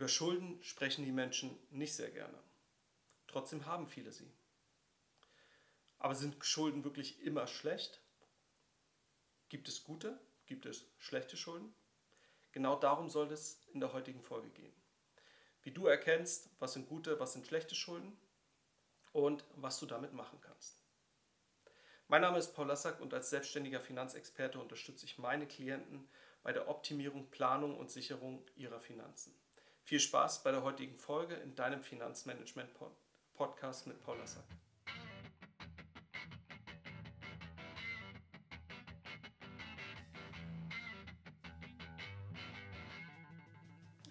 Über Schulden sprechen die Menschen nicht sehr gerne. Trotzdem haben viele sie. Aber sind Schulden wirklich immer schlecht? Gibt es gute? Gibt es schlechte Schulden? Genau darum soll es in der heutigen Folge gehen. Wie du erkennst, was sind gute, was sind schlechte Schulden und was du damit machen kannst. Mein Name ist Paul Lassack und als selbstständiger Finanzexperte unterstütze ich meine Klienten bei der Optimierung, Planung und Sicherung ihrer Finanzen. Viel Spaß bei der heutigen Folge in deinem Finanzmanagement-Podcast mit Paul Lassack.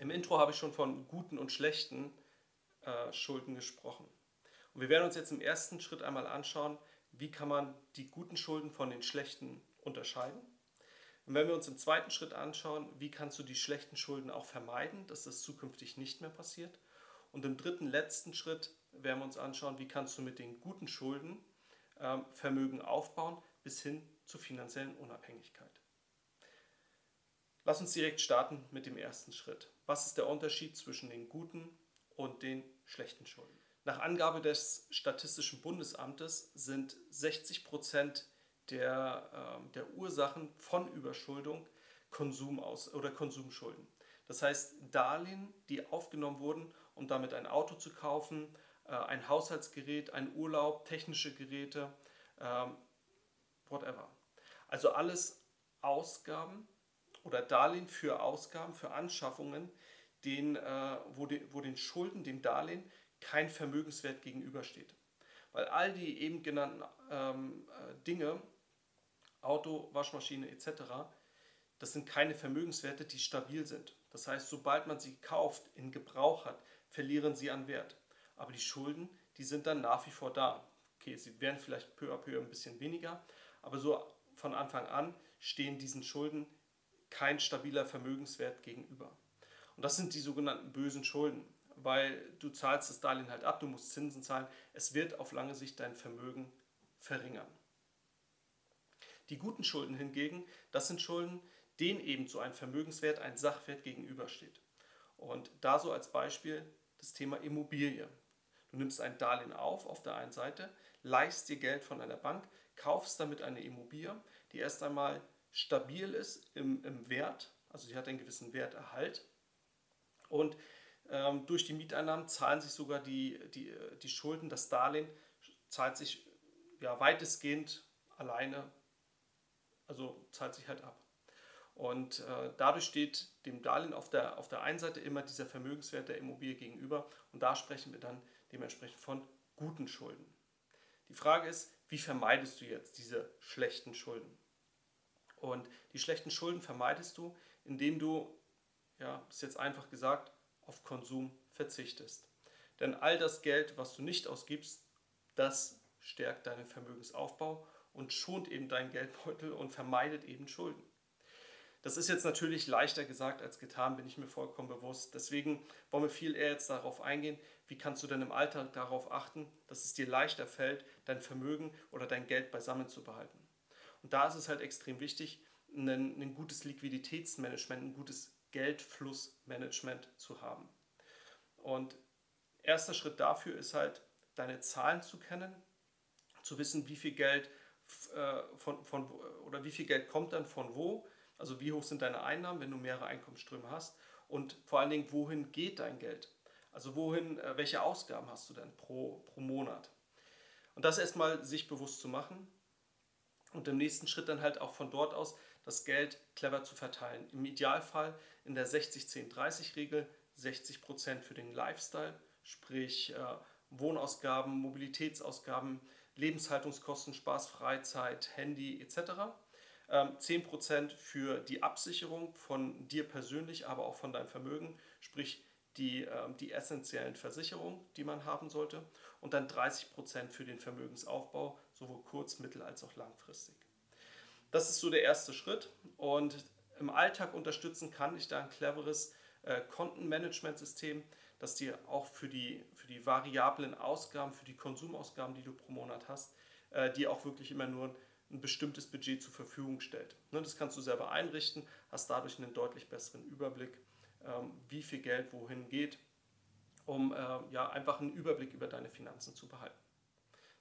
Im Intro habe ich schon von guten und schlechten äh, Schulden gesprochen. Und wir werden uns jetzt im ersten Schritt einmal anschauen, wie kann man die guten Schulden von den schlechten unterscheiden. Und wenn wir uns im zweiten Schritt anschauen, wie kannst du die schlechten Schulden auch vermeiden, dass das zukünftig nicht mehr passiert. Und im dritten, letzten Schritt werden wir uns anschauen, wie kannst du mit den guten Schulden ähm, Vermögen aufbauen bis hin zur finanziellen Unabhängigkeit. Lass uns direkt starten mit dem ersten Schritt. Was ist der Unterschied zwischen den guten und den schlechten Schulden? Nach Angabe des Statistischen Bundesamtes sind 60 Prozent der, äh, der Ursachen von Überschuldung Konsum aus, oder Konsumschulden. Das heißt Darlehen, die aufgenommen wurden, um damit ein Auto zu kaufen, äh, ein Haushaltsgerät, ein Urlaub, technische Geräte, äh, whatever. Also alles Ausgaben oder Darlehen für Ausgaben, für Anschaffungen, den, äh, wo, de, wo den Schulden, dem Darlehen kein Vermögenswert gegenübersteht. Weil all die eben genannten ähm, äh, Dinge, Auto, Waschmaschine etc., das sind keine Vermögenswerte, die stabil sind. Das heißt, sobald man sie kauft, in Gebrauch hat, verlieren sie an Wert. Aber die Schulden, die sind dann nach wie vor da. Okay, sie werden vielleicht peu à peu ein bisschen weniger, aber so von Anfang an stehen diesen Schulden kein stabiler Vermögenswert gegenüber. Und das sind die sogenannten bösen Schulden weil du zahlst das Darlehen halt ab, du musst Zinsen zahlen. Es wird auf lange Sicht dein Vermögen verringern. Die guten Schulden hingegen, das sind Schulden, denen eben so ein Vermögenswert, ein Sachwert gegenübersteht. Und da so als Beispiel das Thema Immobilie. Du nimmst ein Darlehen auf auf der einen Seite, leihst dir Geld von einer Bank, kaufst damit eine Immobilie, die erst einmal stabil ist im, im Wert, also sie hat einen gewissen Werterhalt und ähm, durch die Mieteinnahmen zahlen sich sogar die, die, die Schulden, das Darlehen zahlt sich ja, weitestgehend alleine, zahlt sich halt ab. Und äh, dadurch steht dem Darlehen auf der, auf der einen Seite immer dieser Vermögenswert der Immobilie gegenüber und da sprechen wir dann dementsprechend von guten Schulden. Die Frage ist, wie vermeidest du jetzt diese schlechten Schulden? Und die schlechten Schulden vermeidest du, indem du, ja, ist jetzt einfach gesagt, auf Konsum verzichtest. Denn all das Geld, was du nicht ausgibst, das stärkt deinen Vermögensaufbau und schont eben deinen Geldbeutel und vermeidet eben Schulden. Das ist jetzt natürlich leichter gesagt als getan, bin ich mir vollkommen bewusst. Deswegen wollen wir viel eher jetzt darauf eingehen, wie kannst du denn im Alltag darauf achten, dass es dir leichter fällt, dein Vermögen oder dein Geld beisammen zu behalten. Und da ist es halt extrem wichtig, ein, ein gutes Liquiditätsmanagement, ein gutes Geldflussmanagement zu haben. Und erster Schritt dafür ist halt, deine Zahlen zu kennen, zu wissen, wie viel Geld von, von, oder wie viel Geld kommt dann von wo, also wie hoch sind deine Einnahmen, wenn du mehrere Einkommensströme hast und vor allen Dingen, wohin geht dein Geld? Also wohin, äh, welche Ausgaben hast du denn pro, pro Monat? Und das erstmal sich bewusst zu machen und im nächsten Schritt dann halt auch von dort aus das Geld clever zu verteilen. Im Idealfall in der 60-10-30-Regel 60% für den Lifestyle, sprich äh, Wohnausgaben, Mobilitätsausgaben, Lebenshaltungskosten, Spaß, Freizeit, Handy etc. Ähm, 10% für die Absicherung von dir persönlich, aber auch von deinem Vermögen, sprich die, äh, die essentiellen Versicherungen, die man haben sollte. Und dann 30% für den Vermögensaufbau, sowohl kurz-, mittel- als auch langfristig. Das ist so der erste Schritt und im Alltag unterstützen kann ich da ein cleveres äh, Kontenmanagementsystem, das dir auch für die, die variablen Ausgaben, für die Konsumausgaben, die du pro Monat hast, äh, dir auch wirklich immer nur ein bestimmtes Budget zur Verfügung stellt. Ne, das kannst du selber einrichten, hast dadurch einen deutlich besseren Überblick, äh, ähm, wie viel Geld wohin geht, um äh, ja, einfach einen Überblick über deine Finanzen zu behalten.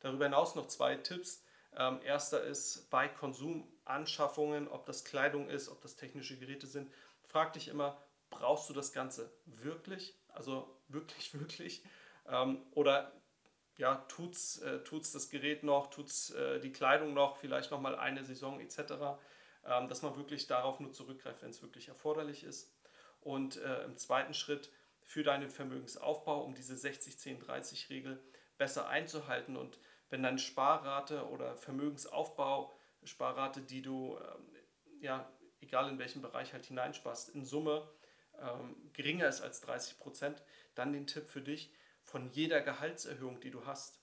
Darüber hinaus noch zwei Tipps. Ähm, erster ist bei Konsumanschaffungen, ob das Kleidung ist, ob das technische Geräte sind, frag dich immer, brauchst du das Ganze wirklich? Also wirklich, wirklich? Ähm, oder ja, tut's, äh, tut's das Gerät noch, tut's äh, die Kleidung noch, vielleicht noch mal eine Saison etc., ähm, dass man wirklich darauf nur zurückgreift, wenn es wirklich erforderlich ist. Und äh, im zweiten Schritt für deinen Vermögensaufbau, um diese 60-10-30-Regel besser einzuhalten und wenn deine Sparrate oder Vermögensaufbau, Sparrate, die du, ähm, ja, egal in welchem Bereich halt hineinsparst, in Summe ähm, geringer ist als 30 Prozent, dann den Tipp für dich, von jeder Gehaltserhöhung, die du hast,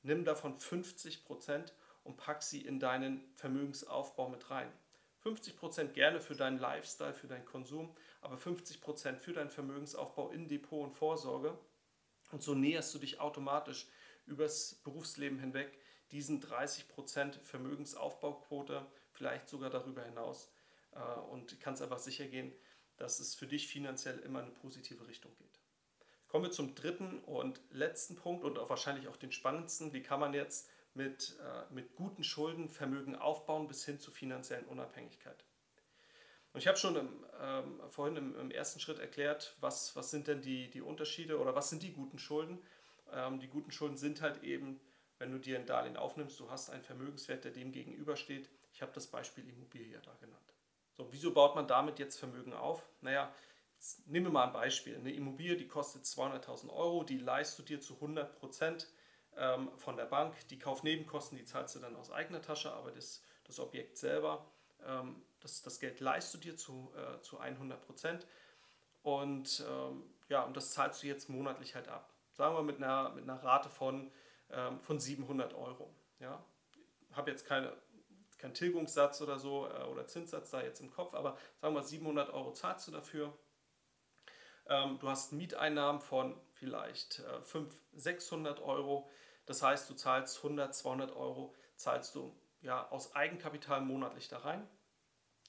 nimm davon 50 Prozent und pack sie in deinen Vermögensaufbau mit rein. 50 Prozent gerne für deinen Lifestyle, für deinen Konsum, aber 50 Prozent für deinen Vermögensaufbau in Depot und Vorsorge. Und so näherst du dich automatisch übers Berufsleben hinweg diesen 30 Prozent Vermögensaufbauquote, vielleicht sogar darüber hinaus. Äh, und kannst einfach sicher gehen, dass es für dich finanziell immer in eine positive Richtung geht. Kommen wir zum dritten und letzten Punkt und auch wahrscheinlich auch den spannendsten. Wie kann man jetzt mit, äh, mit guten Schulden Vermögen aufbauen bis hin zur finanziellen Unabhängigkeit? Und ich habe schon im, ähm, vorhin im, im, ersten Schritt erklärt, was, was sind denn die, die Unterschiede oder was sind die guten Schulden. Ähm, die guten Schulden sind halt eben, wenn du dir ein Darlehen aufnimmst, du hast einen Vermögenswert, der dem gegenübersteht. Ich habe das Beispiel Immobilie da genannt. So, wieso baut man damit jetzt Vermögen auf? Naja, nehmen wir mal ein Beispiel. Eine Immobilie, die kostet 200.000 Euro, die leistest du dir zu 100 Prozent ähm, von der Bank. Die Kaufnebenkosten, die zahlst du dann aus eigener Tasche, aber das, das Objekt selber, ähm, das, das Geld leistest du dir zu, äh, zu 100 Prozent. Und ähm, ja, und das zahlst du jetzt monatlich halt ab. Sagen wir mit einer, mit einer Rate von, von 700 Euro. Ja? Habe jetzt keine kein Tilgungssatz oder so äh, oder Zinssatz da jetzt im Kopf, aber sagen wir 700 Euro zahlst du dafür. Ähm, du hast Mieteinnahmen von vielleicht äh, 500, 600 Euro. Das heißt, du zahlst 100, 200 Euro, zahlst du ja aus Eigenkapital monatlich da rein.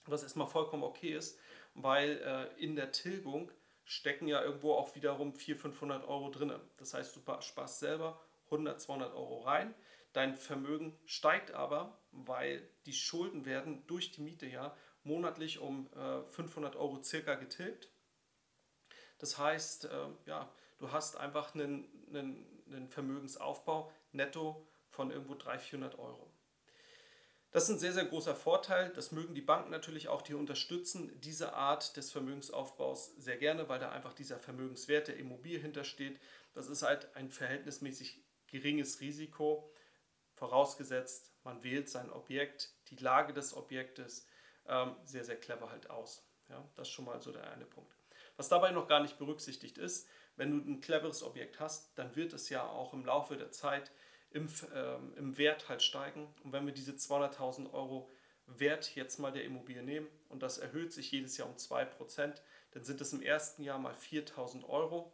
Was erstmal vollkommen okay ist, weil äh, in der Tilgung stecken ja irgendwo auch wiederum 400, 500 Euro drin. Das heißt, du sparst selber 100, 200 Euro rein. Dein Vermögen steigt aber, weil die Schulden werden durch die Miete ja monatlich um äh, 500 Euro circa getilgt. Das heißt, äh, ja, du hast einfach einen, einen, einen Vermögensaufbau netto von irgendwo 300, 400 Euro. Das ist ein sehr, sehr großer Vorteil. Das mögen die Banken natürlich auch, die unterstützen diese Art des Vermögensaufbaus sehr gerne, weil da einfach dieser Vermögenswert der Immobilie hintersteht. Das ist halt ein verhältnismäßig geringes Risiko, vorausgesetzt, man wählt sein Objekt, die Lage des Objektes ähm, sehr, sehr clever halt aus. Ja, das ist schon mal so der eine Punkt. Was dabei noch gar nicht berücksichtigt ist, wenn du ein cleveres Objekt hast, dann wird es ja auch im Laufe der Zeit im, ähm, im Wert halt steigen. Und wenn wir diese 200.000 Euro Wert jetzt mal der Immobilie nehmen und das erhöht sich jedes Jahr um 2%, dann sind es im ersten Jahr mal 4.000 Euro.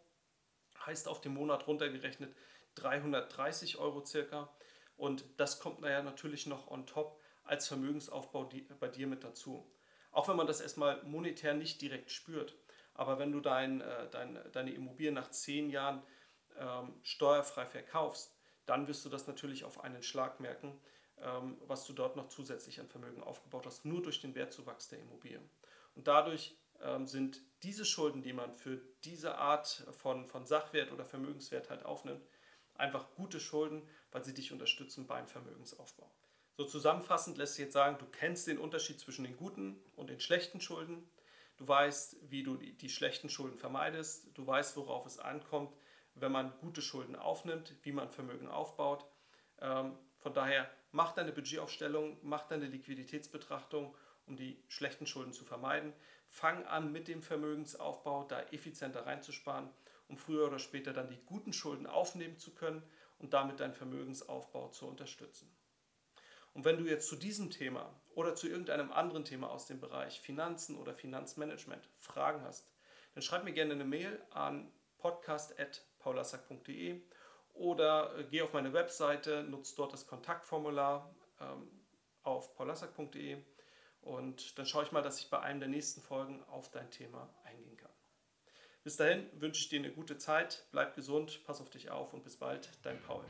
Heißt auf den Monat runtergerechnet 330 Euro circa. Und das kommt naja natürlich noch on top als Vermögensaufbau bei dir mit dazu. Auch wenn man das erstmal monetär nicht direkt spürt. Aber wenn du dein, äh, dein, deine Immobilie nach zehn Jahren ähm, steuerfrei verkaufst, dann wirst du das natürlich auf einen Schlag merken, ähm, was du dort noch zusätzlich an Vermögen aufgebaut hast, nur durch den Wertzuwachs der Immobilie. Und dadurch ähm, sind diese Schulden, die man für diese Art von, von Sachwert oder Vermögenswert halt aufnimmt, einfach gute Schulden, weil sie dich unterstützen beim Vermögensaufbau. So zusammenfassend lässt sich jetzt sagen, du kennst den Unterschied zwischen den guten und den schlechten Schulden. Du weißt, wie du die, schlechten Schulden vermeidest. Du weißt, worauf es ankommt, wenn man gute Schulden aufnimmt, wie man Vermögen aufbaut. Ähm, von daher mach deine Budgetaufstellung, mach deine Liquiditätsbetrachtung, um die schlechten Schulden zu vermeiden. Fang an mit dem Vermögensaufbau, da effizienter reinzusparen, um früher oder später dann die guten Schulden aufnehmen zu können und damit deinen Vermögensaufbau zu unterstützen. Und wenn du jetzt zu diesem Thema oder zu irgendeinem anderen Thema aus dem Bereich Finanzen oder Finanzmanagement Fragen hast, dann schreib mir gerne eine Mail an podcast.paulasack.de oder äh, geh auf meine Webseite, nutze dort das Kontaktformular ähm, auf paulasack.de und dann schaue ich mal, dass ich bei einem der nächsten Folgen auf dein Thema eingehen kann. Bis dahin wünsche ich dir eine gute Zeit, bleib gesund, pass auf dich auf und bis bald, dein Paul.